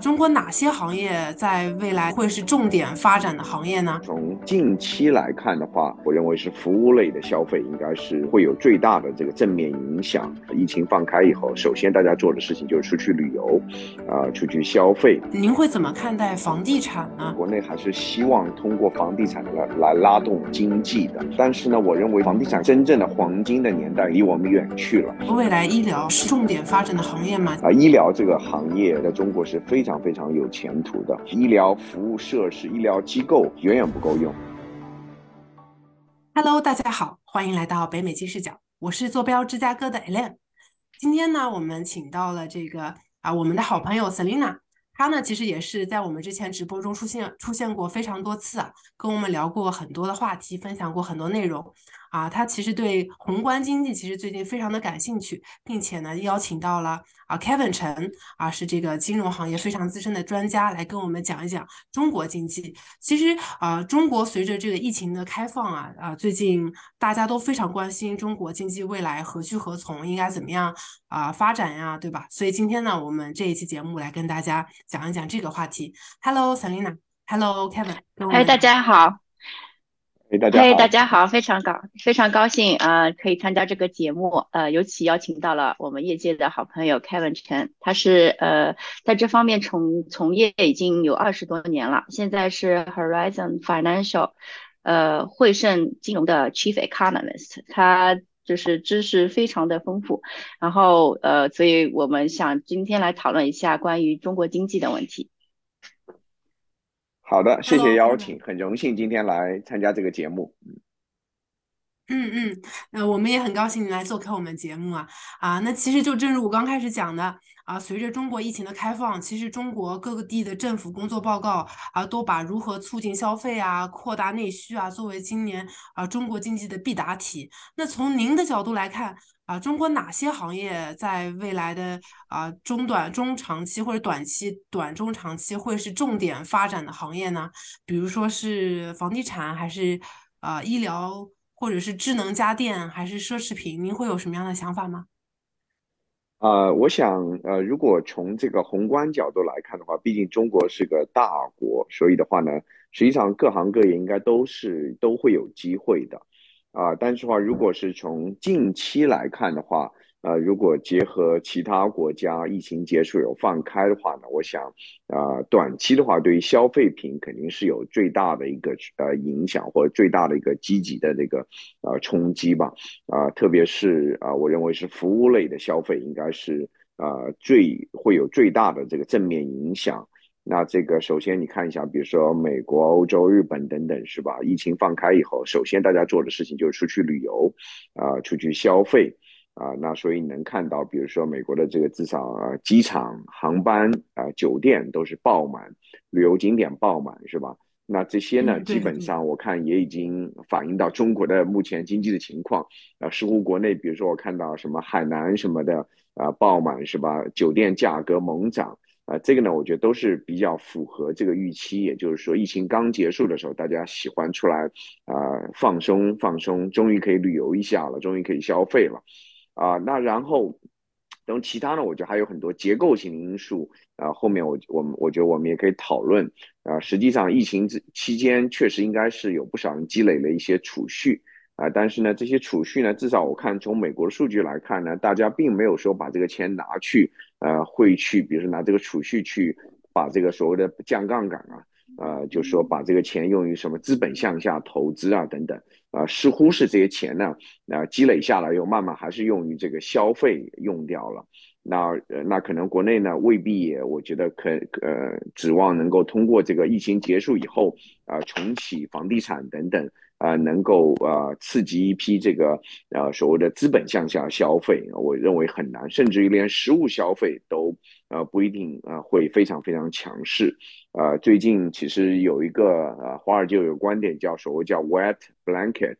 中国哪些行业在未来会是重点发展的行业呢？从近期来看的话，我认为是服务类的消费应该是会有最大的这个正面影响。疫情放开以后，首先大家做的事情就是出去旅游，啊，出去消费。您会怎么看待房地产呢？国内还是希望通过房地产来来拉动经济的，但是呢，我认为房地产真正的黄金的年代离我们远去了。未来医疗是重点发展的行业吗？啊，医疗这个行业在中国是非非常非常有前途的，医疗服务设施、医疗机构远远不够用。Hello，大家好，欢迎来到北美金视角，我是坐标芝加哥的 Elaine。今天呢，我们请到了这个啊，我们的好朋友 Selina。他呢，其实也是在我们之前直播中出现出现过非常多次啊，跟我们聊过很多的话题，分享过很多内容啊。他其实对宏观经济其实最近非常的感兴趣，并且呢邀请到了啊 Kevin 陈啊，是这个金融行业非常资深的专家来跟我们讲一讲中国经济。其实啊，中国随着这个疫情的开放啊啊，最近大家都非常关心中国经济未来何去何从，应该怎么样啊发展呀，对吧？所以今天呢，我们这一期节目来跟大家。讲一讲这个话题。Hello，Selina。Hello，Kevin。嗨，大家好。嘿，大家好。嘿，大家好，非常高，非常高兴啊，可以参加这个节目。呃，尤其邀请到了我们业界的好朋友 Kevin 陈，他是呃在这方面从从业已经有二十多年了，现在是 Horizon Financial 呃汇盛金融的 Chief Economist。他就是知识非常的丰富，然后呃，所以我们想今天来讨论一下关于中国经济的问题。好的，谢谢邀请，很荣幸今天来参加这个节目。嗯嗯，呃，我们也很高兴你来做客我们节目啊啊，那其实就正如我刚开始讲的啊，随着中国疫情的开放，其实中国各个地的政府工作报告啊，都把如何促进消费啊、扩大内需啊，作为今年啊中国经济的必答题。那从您的角度来看啊，中国哪些行业在未来的啊中短中长期或者短期短中长期会是重点发展的行业呢？比如说是房地产还是啊医疗？或者是智能家电还是奢侈品，您会有什么样的想法吗？啊，我想，呃，如果从这个宏观角度来看的话，毕竟中国是个大国，所以的话呢，实际上各行各业应该都是都会有机会的，啊，但是话，如果是从近期来看的话。呃，如果结合其他国家疫情结束有放开的话呢，我想，呃，短期的话，对于消费品肯定是有最大的一个呃影响，或者最大的一个积极的这个呃冲击吧。啊，特别是啊，我认为是服务类的消费应该是呃最会有最大的这个正面影响。那这个首先你看一下，比如说美国、欧洲、日本等等，是吧？疫情放开以后，首先大家做的事情就是出去旅游，啊，出去消费。啊，那所以能看到，比如说美国的这个至少啊，机场、航班啊、酒店都是爆满，旅游景点爆满，是吧？那这些呢，基本上我看也已经反映到中国的目前经济的情况。啊，似乎国内，比如说我看到什么海南什么的啊，爆满是吧？酒店价格猛涨啊，这个呢，我觉得都是比较符合这个预期。也就是说，疫情刚结束的时候，大家喜欢出来啊放松放松，终于可以旅游一下了，终于可以消费了。啊，那然后等其他的，我觉得还有很多结构性因素啊。后面我我们我觉得我们也可以讨论啊。实际上，疫情之期间确实应该是有不少人积累了一些储蓄啊。但是呢，这些储蓄呢，至少我看从美国的数据来看呢，大家并没有说把这个钱拿去呃会去，比如说拿这个储蓄去把这个所谓的降杠杆啊，呃，就说把这个钱用于什么资本向下投资啊等等。啊，似乎是这些钱呢，啊，积累下来又慢慢还是用于这个消费用掉了。那，那可能国内呢未必也，我觉得可呃指望能够通过这个疫情结束以后啊，重启房地产等等啊，能够啊刺激一批这个呃所谓的资本向下消费，我认为很难，甚至于连实物消费都呃不一定啊会非常非常强势。呃，最近其实有一个呃，华尔街有个观点叫所谓叫 wet blanket，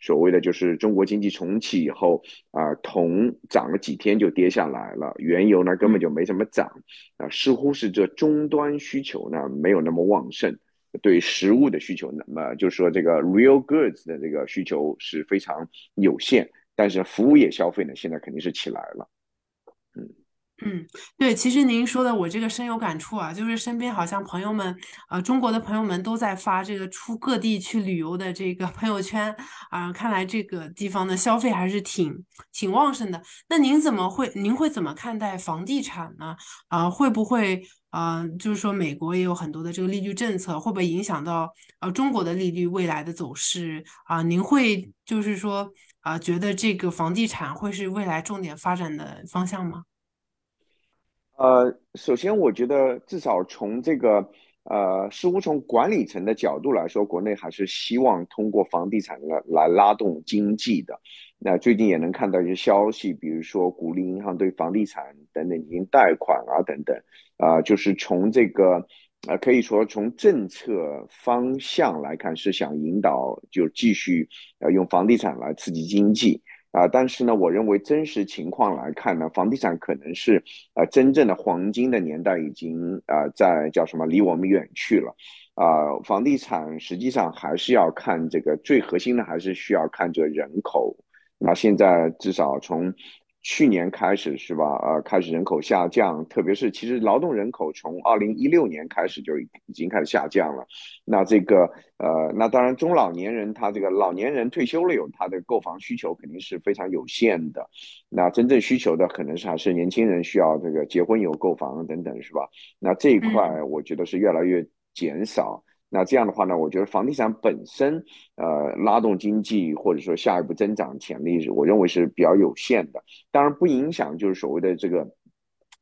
所谓的就是中国经济重启以后啊，铜涨了几天就跌下来了，原油呢根本就没怎么涨啊，似乎是这终端需求呢没有那么旺盛，对食物的需求，那么就是说这个 real goods 的这个需求是非常有限，但是服务业消费呢现在肯定是起来了，嗯，对，其实您说的我这个深有感触啊，就是身边好像朋友们，呃，中国的朋友们都在发这个出各地去旅游的这个朋友圈啊，看来这个地方的消费还是挺挺旺盛的。那您怎么会，您会怎么看待房地产呢？啊，会不会，啊，就是说美国也有很多的这个利率政策，会不会影响到呃中国的利率未来的走势啊？您会就是说啊，觉得这个房地产会是未来重点发展的方向吗？呃，首先我觉得至少从这个呃，似乎从管理层的角度来说，国内还是希望通过房地产来来拉动经济的。那最近也能看到一些消息，比如说鼓励银行对房地产等等进行贷款啊，等等，啊，就是从这个呃，可以说从政策方向来看，是想引导就继续呃用房地产来刺激经济。啊，但是呢，我认为真实情况来看呢，房地产可能是呃真正的黄金的年代已经啊在叫什么离我们远去了，啊，房地产实际上还是要看这个最核心的还是需要看这人口，那现在至少从。去年开始是吧？呃，开始人口下降，特别是其实劳动人口从二零一六年开始就已已经开始下降了。那这个呃，那当然中老年人他这个老年人退休了有他的购房需求肯定是非常有限的。那真正需求的可能是还是年轻人需要这个结婚有购房等等是吧？那这一块我觉得是越来越减少。那这样的话呢，我觉得房地产本身，呃，拉动经济或者说下一步增长潜力，我认为是比较有限的。当然不影响，就是所谓的这个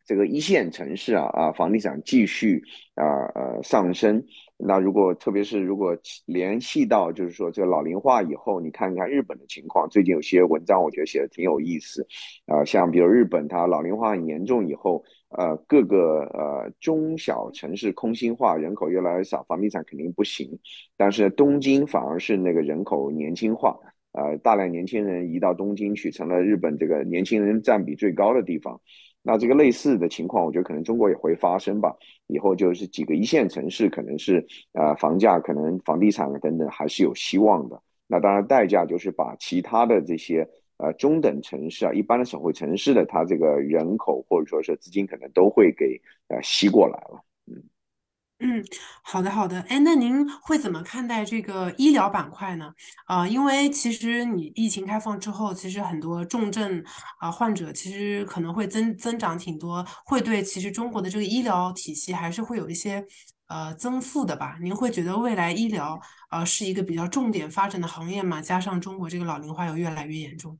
这个一线城市啊啊，房地产继续啊呃上升。那如果特别是如果联系到就是说这个老龄化以后，你看一看日本的情况，最近有些文章我觉得写的挺有意思，啊，像比如日本它老龄化很严重以后，呃，各个呃中小城市空心化，人口越来越少，房地产肯定不行。但是东京反而是那个人口年轻化，呃，大量年轻人移到东京去，成了日本这个年轻人占比最高的地方。那这个类似的情况，我觉得可能中国也会发生吧。以后就是几个一线城市，可能是呃房价可能房地产等等还是有希望的。那当然代价就是把其他的这些呃中等城市啊，一般的省会城市的它这个人口或者说是资金可能都会给呃吸过来了。嗯，好的好的，哎，那您会怎么看待这个医疗板块呢？啊，因为其实你疫情开放之后，其实很多重症啊患者其实可能会增增长挺多，会对其实中国的这个医疗体系还是会有一些呃增负的吧？您会觉得未来医疗呃是一个比较重点发展的行业吗？加上中国这个老龄化又越来越严重。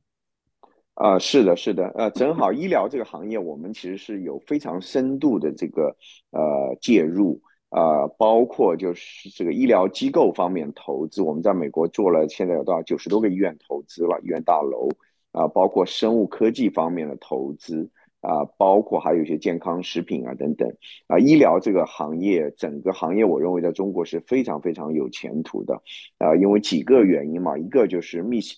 啊，是的，是的，呃，正好医疗这个行业，我们其实是有非常深度的这个呃介入。呃，包括就是这个医疗机构方面投资，我们在美国做了，现在有多少九十多个医院投资了，医院大楼啊，包括生物科技方面的投资啊，包括还有一些健康食品啊等等啊，医疗这个行业整个行业，我认为在中国是非常非常有前途的啊，因为几个原因嘛，一个就是密集，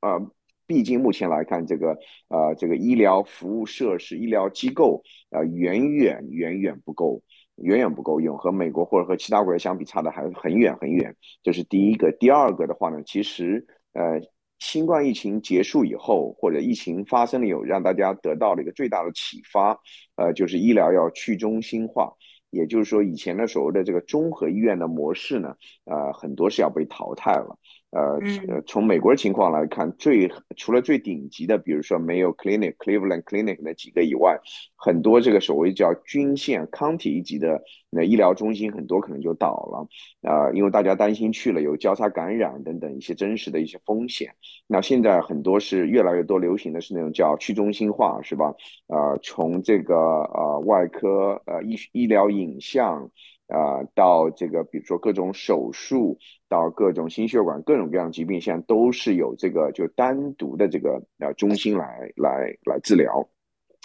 啊，毕竟目前来看，这个呃这个医疗服务设施、医疗机构啊，远远远远不够。远远不够用，和美国或者和其他国家相比，差的还很远很远。这是第一个。第二个的话呢，其实呃，新冠疫情结束以后，或者疫情发生了以后让大家得到了一个最大的启发，呃，就是医疗要去中心化，也就是说，以前的所谓的这个综合医院的模式呢，呃，很多是要被淘汰了。呃，从美国的情况来看，最除了最顶级的，比如说没有 Clinic、Cleveland Clinic 那几个以外，很多这个所谓叫均线、county 一级的那医疗中心，很多可能就倒了。啊，因为大家担心去了有交叉感染等等一些真实的一些风险。那现在很多是越来越多流行的是那种叫去中心化，是吧？呃，从这个呃外科、呃医医疗影像。啊，到这个，比如说各种手术，到各种心血管各种各样疾病，现在都是有这个就单独的这个呃中心来来来治疗。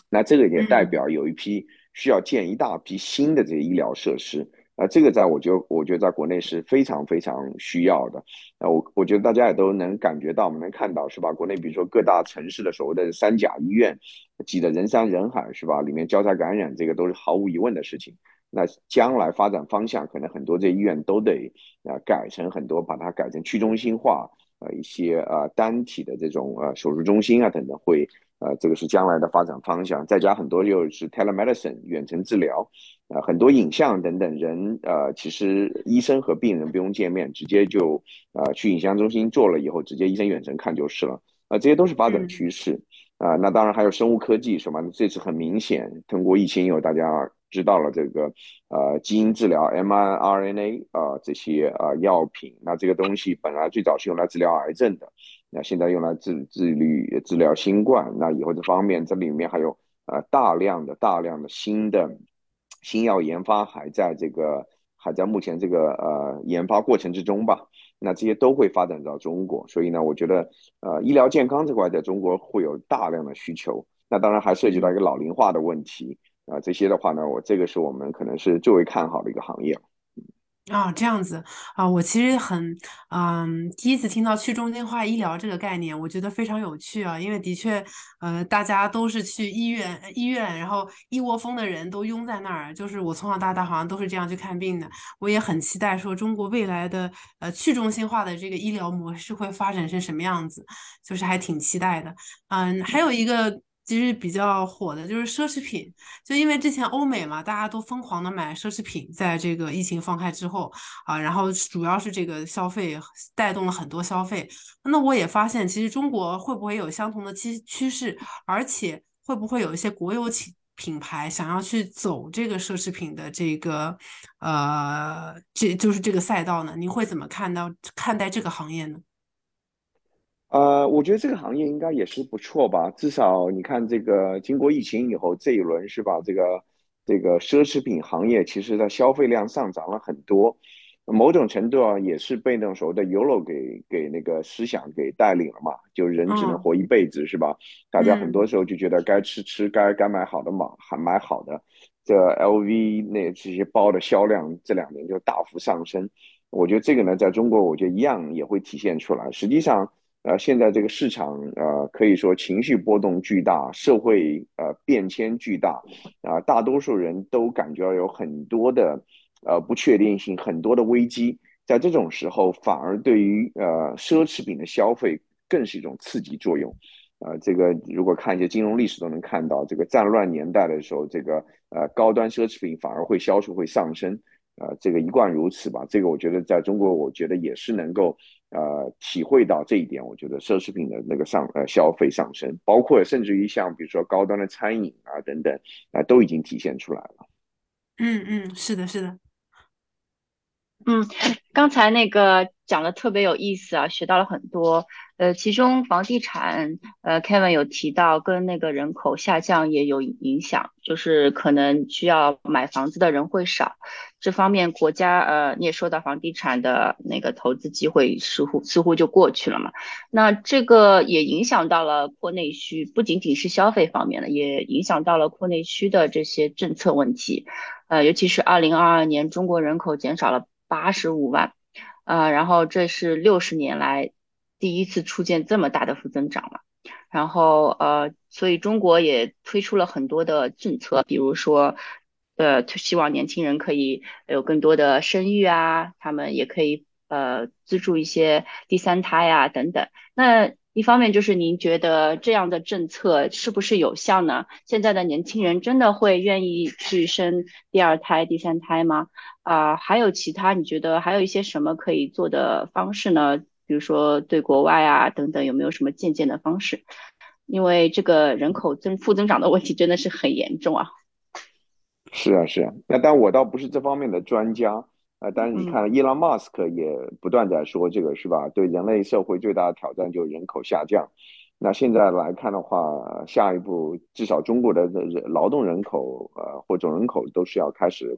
那这个也代表有一批需要建一大批新的这些医疗设施。啊，这个在我觉得，我觉得在国内是非常非常需要的。那我我觉得大家也都能感觉到，我们能看到是吧？国内比如说各大城市的所谓的三甲医院，挤得人山人海是吧？里面交叉感染，这个都是毫无疑问的事情。那将来发展方向，可能很多这医院都得啊改成很多，把它改成去中心化，呃一些呃单体的这种呃手术中心啊等等，会呃，这个是将来的发展方向。再加很多又是 telemedicine 远程治疗，啊，很多影像等等，人呃，其实医生和病人不用见面，直接就呃去影像中心做了以后，直接医生远程看就是了。啊，这些都是发展趋势。啊，那当然还有生物科技什么，这次很明显，通过疫情以后，大家知道了这个呃基因治疗 mRNA 啊这些啊药品，那这个东西本来最早是用来治疗癌症的，那现在用来治治愈治疗新冠，那以后这方面这里面还有呃大量的大量的新的新药研发还在这个还在目前这个呃研发过程之中吧。那这些都会发展到中国，所以呢，我觉得，呃，医疗健康这块在中国会有大量的需求。那当然还涉及到一个老龄化的问题，啊，这些的话呢，我这个是我们可能是最为看好的一个行业。啊，这样子啊，我其实很嗯，第一次听到去中心化医疗这个概念，我觉得非常有趣啊，因为的确，呃，大家都是去医院，医院，然后一窝蜂的人都拥在那儿，就是我从小到大好像都是这样去看病的。我也很期待说中国未来的呃去中心化的这个医疗模式会发展成什么样子，就是还挺期待的。嗯，还有一个。其实比较火的就是奢侈品，就因为之前欧美嘛，大家都疯狂的买奢侈品，在这个疫情放开之后啊，然后主要是这个消费带动了很多消费。那我也发现，其实中国会不会有相同的趋趋势，而且会不会有一些国有企品牌想要去走这个奢侈品的这个呃，这就是这个赛道呢？您会怎么看到看待这个行业呢？呃，我觉得这个行业应该也是不错吧。至少你看，这个经过疫情以后，这一轮是吧？这个这个奢侈品行业，其实它消费量上涨了很多。某种程度啊，也是被那种所谓的 “YOLO” 给给那个思想给带领了嘛。就人只能活一辈子，是吧？大家很多时候就觉得该吃吃，该该买好的嘛，还买好的。这 LV 那这些包的销量这两年就大幅上升。我觉得这个呢，在中国，我觉得一样也会体现出来。实际上。呃，现在这个市场，呃，可以说情绪波动巨大，社会呃变迁巨大，啊，大多数人都感觉到有很多的呃不确定性，很多的危机，在这种时候，反而对于呃奢侈品的消费更是一种刺激作用，啊，这个如果看一些金融历史都能看到，这个战乱年代的时候，这个呃高端奢侈品反而会销售会上升。呃，这个一贯如此吧。这个我觉得在中国，我觉得也是能够呃体会到这一点。我觉得奢侈品的那个上呃消费上升，包括甚至于像比如说高端的餐饮啊等等啊，都已经体现出来了。嗯嗯，是的，是的。嗯，刚才那个讲的特别有意思啊，学到了很多。呃，其中房地产，呃，Kevin 有提到跟那个人口下降也有影响，就是可能需要买房子的人会少。这方面国家，呃，你也说到房地产的那个投资机会似乎似乎就过去了嘛。那这个也影响到了扩内需，不仅仅是消费方面的，也影响到了扩内需的这些政策问题。呃，尤其是二零二二年，中国人口减少了八十五万，呃，然后这是六十年来。第一次出现这么大的负增长了，然后呃，所以中国也推出了很多的政策，比如说，呃，希望年轻人可以有更多的生育啊，他们也可以呃资助一些第三胎啊等等。那一方面就是您觉得这样的政策是不是有效呢？现在的年轻人真的会愿意去生第二胎、第三胎吗？啊，还有其他你觉得还有一些什么可以做的方式呢？比如说对国外啊等等，有没有什么借鉴的方式？因为这个人口增负增长的问题真的是很严重啊。是啊，是啊。那但我倒不是这方面的专家啊。但是你看，伊朗马斯克也不断在说这个是吧？对人类社会最大的挑战就是人口下降。那现在来看的话，下一步至少中国的劳动人口呃或总人口都是要开始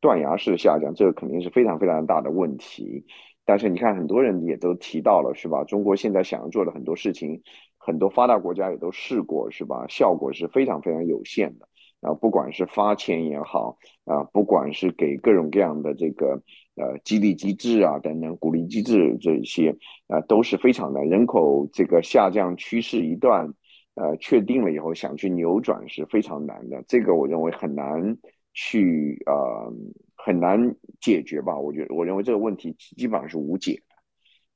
断崖式下降，这个肯定是非常非常大的问题。但是你看，很多人也都提到了，是吧？中国现在想要做的很多事情，很多发达国家也都试过，是吧？效果是非常非常有限的。啊，不管是发钱也好，啊，不管是给各种各样的这个呃激励机制啊等等鼓励机制这些啊，都是非常的。人口这个下降趋势一段呃确定了以后，想去扭转是非常难的。这个我认为很难去呃。很难解决吧？我觉得，我认为这个问题基本上是无解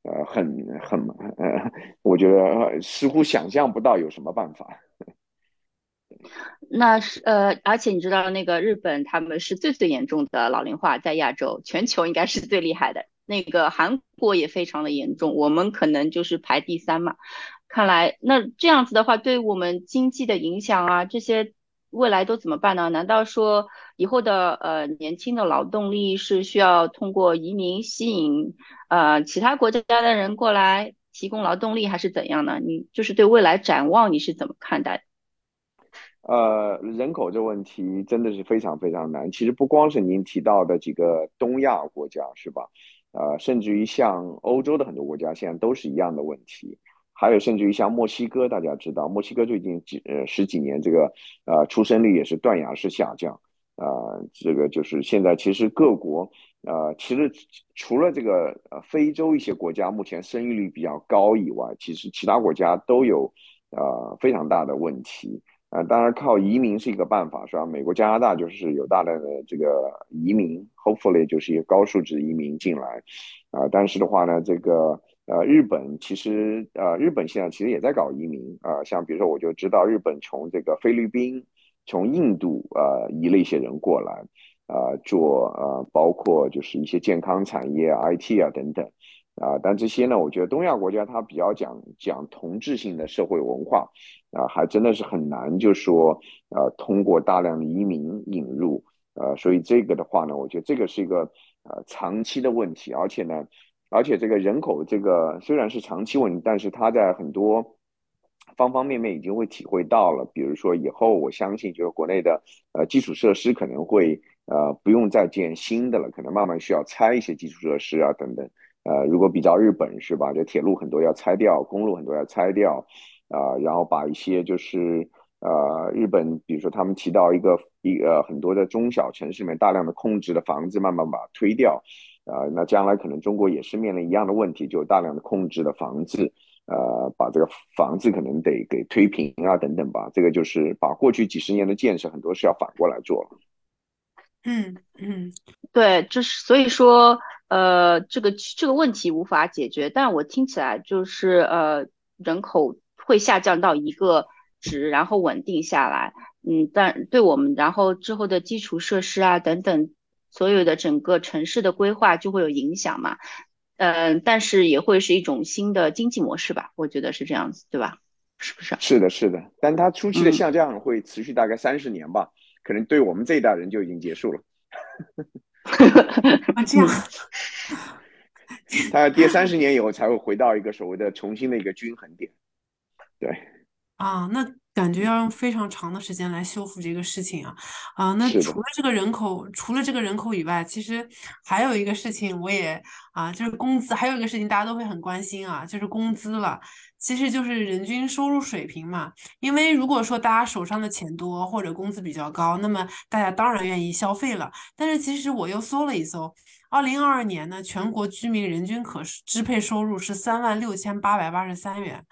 的，呃，很很呃，我觉得似乎想象不到有什么办法。那是呃，而且你知道那个日本他们是最最严重的老龄化，在亚洲全球应该是最厉害的。那个韩国也非常的严重，我们可能就是排第三嘛。看来那这样子的话，对我们经济的影响啊，这些未来都怎么办呢？难道说以后的呃年轻的劳动力是需要通过移民吸引呃其他国家的人过来提供劳动力，还是怎样呢？你就是对未来展望你是怎么看待？呃，人口这问题真的是非常非常难。其实不光是您提到的几个东亚国家，是吧？呃，甚至于像欧洲的很多国家，现在都是一样的问题。还有甚至于像墨西哥，大家知道，墨西哥最近几呃十几年，这个呃出生率也是断崖式下降。呃，这个就是现在其实各国呃，其实除了这个呃非洲一些国家目前生育率比较高以外，其实其他国家都有呃非常大的问题。呃，当然靠移民是一个办法，是吧？美国、加拿大就是有大量的这个移民，hopefully 就是一个高素质移民进来，啊，但是的话呢，这个呃，日本其实呃，日本现在其实也在搞移民啊，像比如说我就知道日本从这个菲律宾、从印度呃移了一些人过来，啊，做呃，包括就是一些健康产业、IT 啊等等。啊，但这些呢，我觉得东亚国家它比较讲讲同质性的社会文化，啊，还真的是很难，就说呃，通过大量的移民引入，呃，所以这个的话呢，我觉得这个是一个呃长期的问题，而且呢，而且这个人口这个虽然是长期问题，但是它在很多方方面面已经会体会到了，比如说以后我相信就是国内的呃基础设施可能会呃不用再建新的了，可能慢慢需要拆一些基础设施啊等等。呃，如果比较日本是吧？这铁路很多要拆掉，公路很多要拆掉，啊，然后把一些就是呃日本，比如说他们提到一个一呃很多的中小城市里面大量的空置的房子，慢慢把它推掉，啊，那将来可能中国也是面临一样的问题，就大量的空置的房子，呃，把这个房子可能得给推平啊等等吧。这个就是把过去几十年的建设很多是要反过来做。嗯嗯，对，就是所以说。呃，这个这个问题无法解决，但我听起来就是呃，人口会下降到一个值，然后稳定下来。嗯，但对我们然后之后的基础设施啊等等，所有的整个城市的规划就会有影响嘛。嗯，但是也会是一种新的经济模式吧，我觉得是这样子，对吧？是不是？是的，是的，但它初期的下降会持续大概三十年吧，可能对我们这一代人就已经结束了。啊，这样，它要跌三十年以后才会回到一个所谓的重新的一个均衡点。对，啊，那感觉要用非常长的时间来修复这个事情啊啊，那除了这个人口，除了这个人口以外，其实还有一个事情，我也啊，就是工资，还有一个事情大家都会很关心啊，就是工资了。其实就是人均收入水平嘛，因为如果说大家手上的钱多或者工资比较高，那么大家当然愿意消费了。但是其实我又搜了一搜，二零二二年呢，全国居民人均可支配收入是三万六千八百八十三元，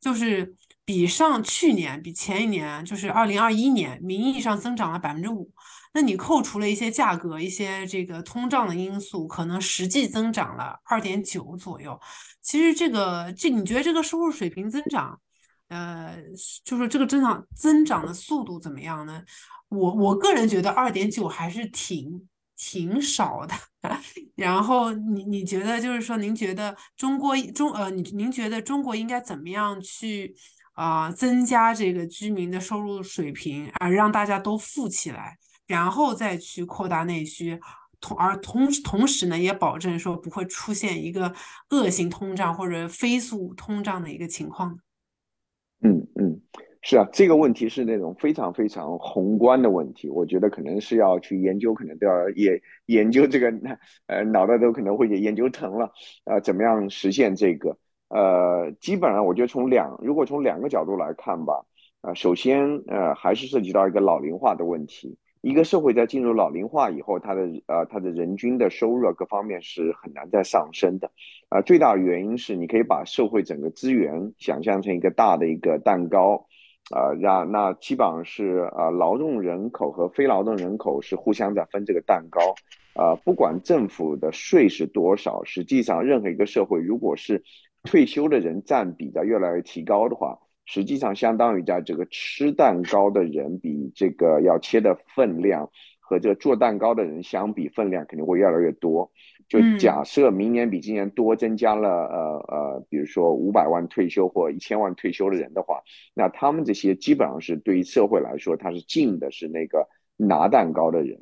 就是比上去年、比前一年，就是二零二一年，名义上增长了百分之五。那你扣除了一些价格、一些这个通胀的因素，可能实际增长了二点九左右。其实这个，这你觉得这个收入水平增长，呃，就是这个增长增长的速度怎么样呢？我我个人觉得二点九还是挺挺少的。然后你你觉得就是说，您觉得中国中呃，你您觉得中国应该怎么样去啊增加这个居民的收入水平啊，让大家都富起来，然后再去扩大内需？同而同同时呢，也保证说不会出现一个恶性通胀或者飞速通胀的一个情况。嗯嗯，是啊，这个问题是那种非常非常宏观的问题，我觉得可能是要去研究，可能都要研研究这个，呃，脑袋都可能会研究疼了。呃，怎么样实现这个？呃，基本上我觉得从两，如果从两个角度来看吧，呃，首先呃还是涉及到一个老龄化的问题。一个社会在进入老龄化以后，它的呃，它的人均的收入各方面是很难再上升的，啊，最大的原因是你可以把社会整个资源想象成一个大的一个蛋糕，啊，让那基本上是啊，劳动人口和非劳动人口是互相在分这个蛋糕，啊，不管政府的税是多少，实际上任何一个社会如果是退休的人占比在越来越提高的话，实际上相当于在这个吃蛋糕的人比这个要切的分量和这个做蛋糕的人相比，分量肯定会越来越多。就假设明年比今年多增加了呃呃，比如说五百万退休或一千万退休的人的话，那他们这些基本上是对于社会来说，他是进的是那个拿蛋糕的人。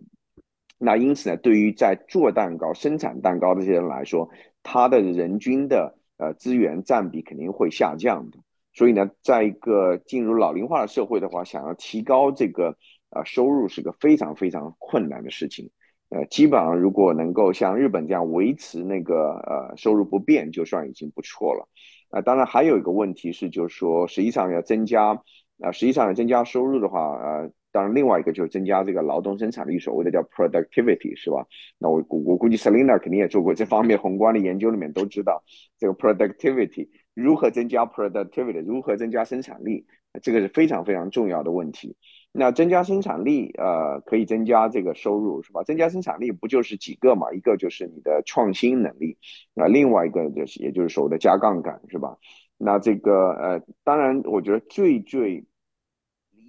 那因此呢，对于在做蛋糕、生产蛋糕这些人来说，他的人均的呃资源占比肯定会下降的。所以呢，在一个进入老龄化的社会的话，想要提高这个呃收入是个非常非常困难的事情。呃，基本上如果能够像日本这样维持那个呃收入不变，就算已经不错了。啊，当然还有一个问题是，就是说实际上要增加，啊，实际上要增加收入的话，呃，当然另外一个就是增加这个劳动生产力，所谓的叫 productivity，是吧？那我我估计 Selina 肯定也做过这方面宏观的研究，里面都知道这个 productivity 如何增加 productivity，如何增加生产力，这个是非常非常重要的问题。那增加生产力，呃，可以增加这个收入，是吧？增加生产力不就是几个嘛？一个就是你的创新能力，那另外一个就是，也就是所谓的加杠杆，是吧？那这个，呃，当然，我觉得最最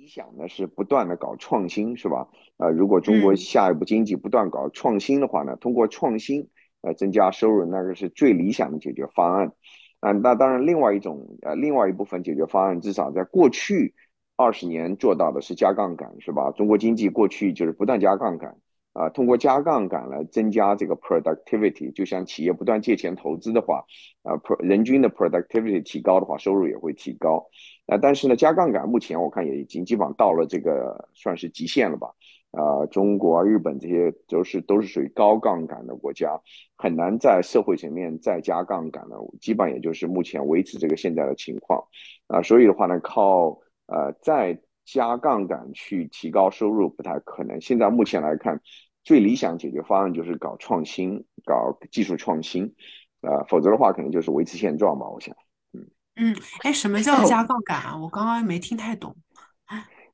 理想的是不断的搞创新，是吧？呃，如果中国下一步经济不断搞创新的话呢，通过创新呃增加收入，那个是最理想的解决方案。啊，那当然，另外一种，呃，另外一部分解决方案，至少在过去。二十年做到的是加杠杆，是吧？中国经济过去就是不断加杠杆，啊，通过加杠杆来增加这个 productivity，就像企业不断借钱投资的话，啊，pro 人均的 productivity 提高的话，收入也会提高。啊，但是呢，加杠杆目前我看也已经基本上到了这个算是极限了吧？啊，中国、日本这些都是都是属于高杠杆的国家，很难在社会层面再加杠杆了，基本上也就是目前维持这个现在的情况。啊，所以的话呢，靠呃，再加杠杆去提高收入不太可能。现在目前来看，最理想解决方案就是搞创新，搞技术创新。呃，否则的话，可能就是维持现状吧。我想，嗯嗯，哎，什么叫加杠杆啊？我刚刚没听太懂。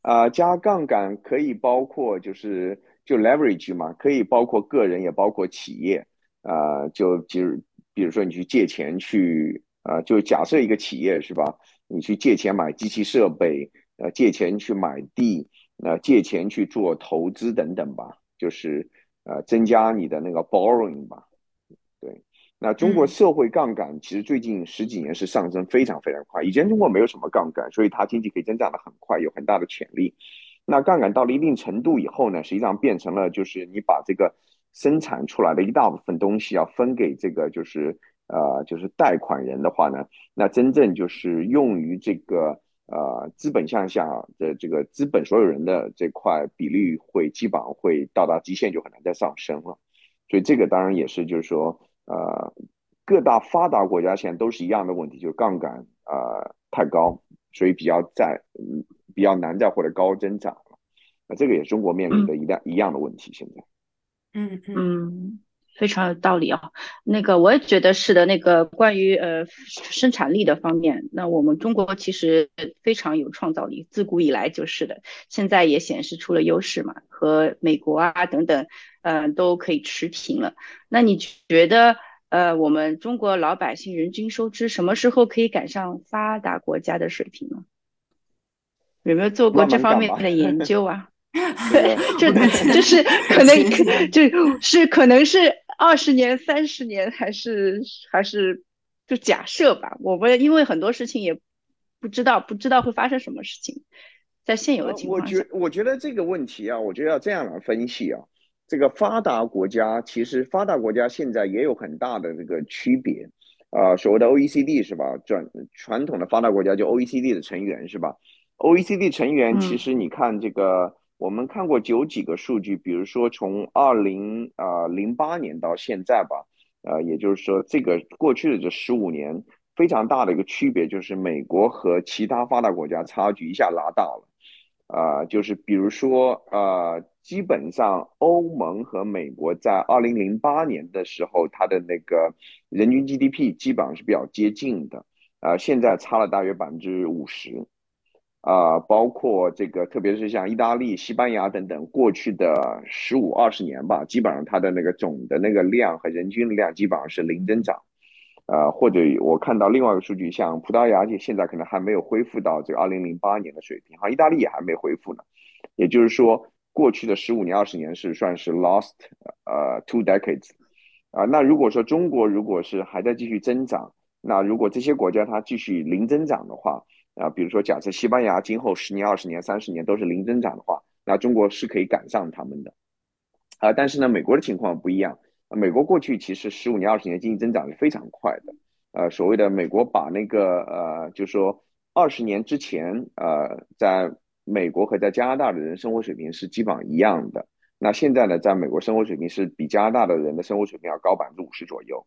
啊，加杠杆可以包括就是就 leverage 嘛，可以包括个人，也包括企业。啊，就就比如说你去借钱去，啊，就假设一个企业是吧？你去借钱买机器设备，呃，借钱去买地，呃，借钱去做投资等等吧，就是呃，增加你的那个 borrowing 吧。对，那中国社会杠杆其实最近十几年是上升非常非常快，以前中国没有什么杠杆，所以它经济可以增长的很快，有很大的潜力。那杠杆到了一定程度以后呢，实际上变成了就是你把这个生产出来的一大部分东西要分给这个就是。呃，就是贷款人的话呢，那真正就是用于这个呃资本向下的这个资本所有人的这块比例会基本上会到达极限，就很难再上升了。所以这个当然也是就是说，呃，各大发达国家现在都是一样的问题，就是杠杆呃太高，所以比较在比较难再获得高增长了。那这个也是中国面临的一样一样的问题。现在，嗯嗯。非常有道理啊，那个我也觉得是的。那个关于呃生产力的方面，那我们中国其实非常有创造力，自古以来就是的，现在也显示出了优势嘛，和美国啊等等，嗯都可以持平了。那你觉得呃我们中国老百姓人均收支什么时候可以赶上发达国家的水平呢？有没有做过这方面的研 究啊？对，就就是可能就是可能是。二十年、三十年，还是还是就假设吧。我们因为很多事情也不知道，不知道会发生什么事情，在现有的情况下，我觉我觉得这个问题啊，我觉得要这样来分析啊。这个发达国家其实发达国家现在也有很大的这个区别啊。所谓的 OECD 是吧？转传统的发达国家就 OECD 的成员是吧？OECD 成员其实你看这个。我们看过有几个数据，比如说从二零啊零八年到现在吧，呃，也就是说这个过去的这十五年非常大的一个区别就是美国和其他发达国家差距一下拉大了，啊，就是比如说呃，基本上欧盟和美国在二零零八年的时候，它的那个人均 GDP 基本上是比较接近的，啊，现在差了大约百分之五十。啊，包括这个，特别是像意大利、西班牙等等，过去的十五二十年吧，基本上它的那个总的那个量和人均的量基本上是零增长，呃，或者我看到另外一个数据，像葡萄牙现在可能还没有恢复到这个二零零八年的水平，哈，意大利也还没恢复呢。也就是说，过去的十五年、二十年是算是 lost，呃，two decades，啊，那如果说中国如果是还在继续增长，那如果这些国家它继续零增长的话，啊，比如说假设西班牙今后十年、二十年、三十年都是零增长的话，那中国是可以赶上他们的。啊，但是呢，美国的情况不一样。美国过去其实十五年、二十年经济增长是非常快的。呃，所谓的美国把那个呃，就是说二十年之前，呃，在美国和在加拿大的人生活水平是基本上一样的。那现在呢，在美国生活水平是比加拿大的人的生活水平要高百分之五十左右。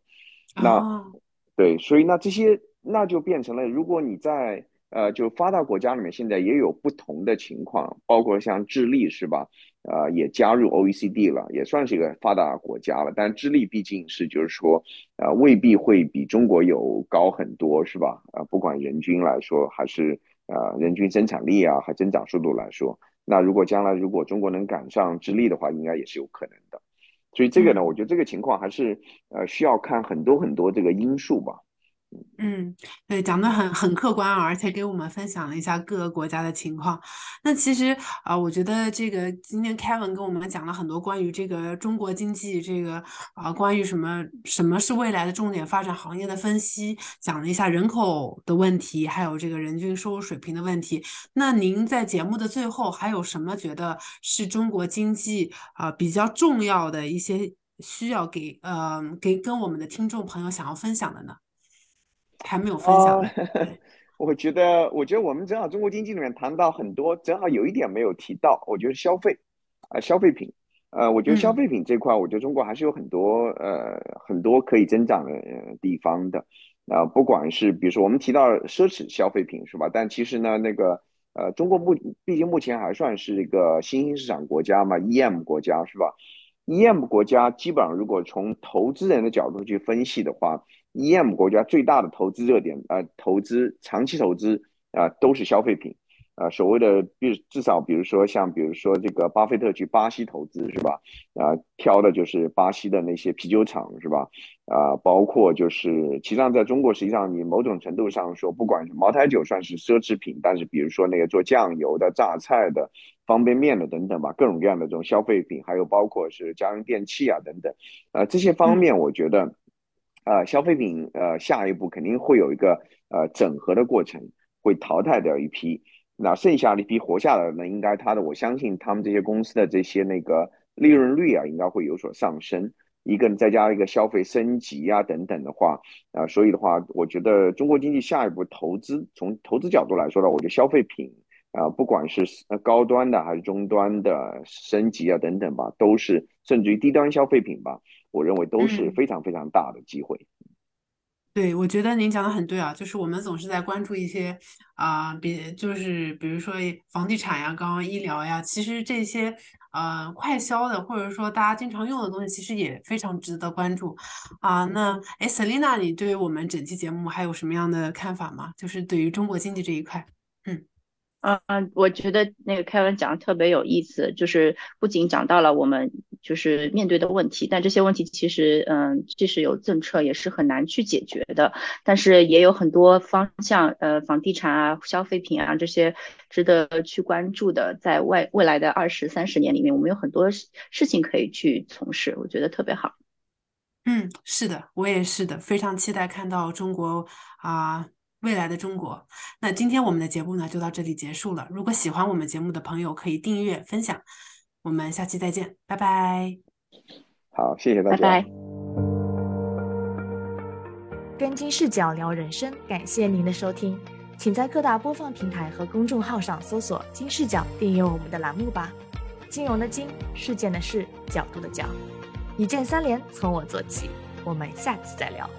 那对，所以那这些那就变成了，如果你在呃，就发达国家里面现在也有不同的情况，包括像智利是吧？呃，也加入 OECD 了，也算是一个发达国家了。但智利毕竟是就是说，呃，未必会比中国有高很多是吧？呃，不管人均来说，还是呃人均生产力啊和增长速度来说，那如果将来如果中国能赶上智利的话，应该也是有可能的。所以这个呢，我觉得这个情况还是呃需要看很多很多这个因素吧。嗯，对，讲的很很客观，而且给我们分享了一下各个国家的情况。那其实啊，我觉得这个今天 Kevin 跟我们讲了很多关于这个中国经济这个啊，关于什么什么是未来的重点发展行业的分析，讲了一下人口的问题，还有这个人均收入水平的问题。那您在节目的最后还有什么觉得是中国经济啊比较重要的一些需要给呃给跟我们的听众朋友想要分享的呢？还没有分享。我觉得，我觉得我们正好中国经济里面谈到很多，正好有一点没有提到，我觉得消费，啊，消费品，呃，我觉得消费品这块，我觉得中国还是有很多呃很多可以增长的地方的，啊，不管是比如说我们提到奢侈消费品是吧？但其实呢，那个呃，中国目毕竟目前还算是一个新兴市场国家嘛，EM 国家是吧？EM 国家基本上如果从投资人的角度去分析的话。EM 国家最大的投资热点啊，投资长期投资啊，都是消费品啊。所谓的，比至少比如说像比如说这个巴菲特去巴西投资是吧？啊，挑的就是巴西的那些啤酒厂是吧？啊，包括就是实际上在中国，实际上你某种程度上说，不管是茅台酒算是奢侈品，但是比如说那个做酱油的、榨菜的、方便面的等等吧，各种各样的这种消费品，还有包括是家用电器啊等等，啊，这些方面我觉得。呃，消费品呃，下一步肯定会有一个呃整合的过程，会淘汰掉一批，那剩下的一批活下来的呢，应该它的我相信他们这些公司的这些那个利润率啊，应该会有所上升。一个再加一个消费升级啊等等的话，啊，所以的话，我觉得中国经济下一步投资，从投资角度来说呢，我觉得消费品啊，不管是高端的还是中端的升级啊等等吧，都是甚至于低端消费品吧。我认为都是非常非常大的机会。对，我觉得您讲的很对啊，就是我们总是在关注一些啊，比就是比如说房地产呀、刚刚医疗呀，其实这些呃快消的或者说大家经常用的东西，其实也非常值得关注啊。那哎，Selina，你对于我们整期节目还有什么样的看法吗？就是对于中国经济这一块，嗯。嗯，我觉得那个凯文讲的特别有意思，就是不仅讲到了我们就是面对的问题，但这些问题其实，嗯，即使有政策也是很难去解决的。但是也有很多方向，呃，房地产啊、消费品啊这些值得去关注的，在未未来的二十三十年里面，我们有很多事情可以去从事，我觉得特别好。嗯，是的，我也是的，非常期待看到中国啊。未来的中国，那今天我们的节目呢就到这里结束了。如果喜欢我们节目的朋友，可以订阅分享。我们下期再见，拜拜。好，谢谢大家。拜拜。跟金视角聊人生，感谢您的收听，请在各大播放平台和公众号上搜索“金视角”，订阅我们的栏目吧。金融的金，事件的事，角度的角，一键三连，从我做起。我们下次再聊。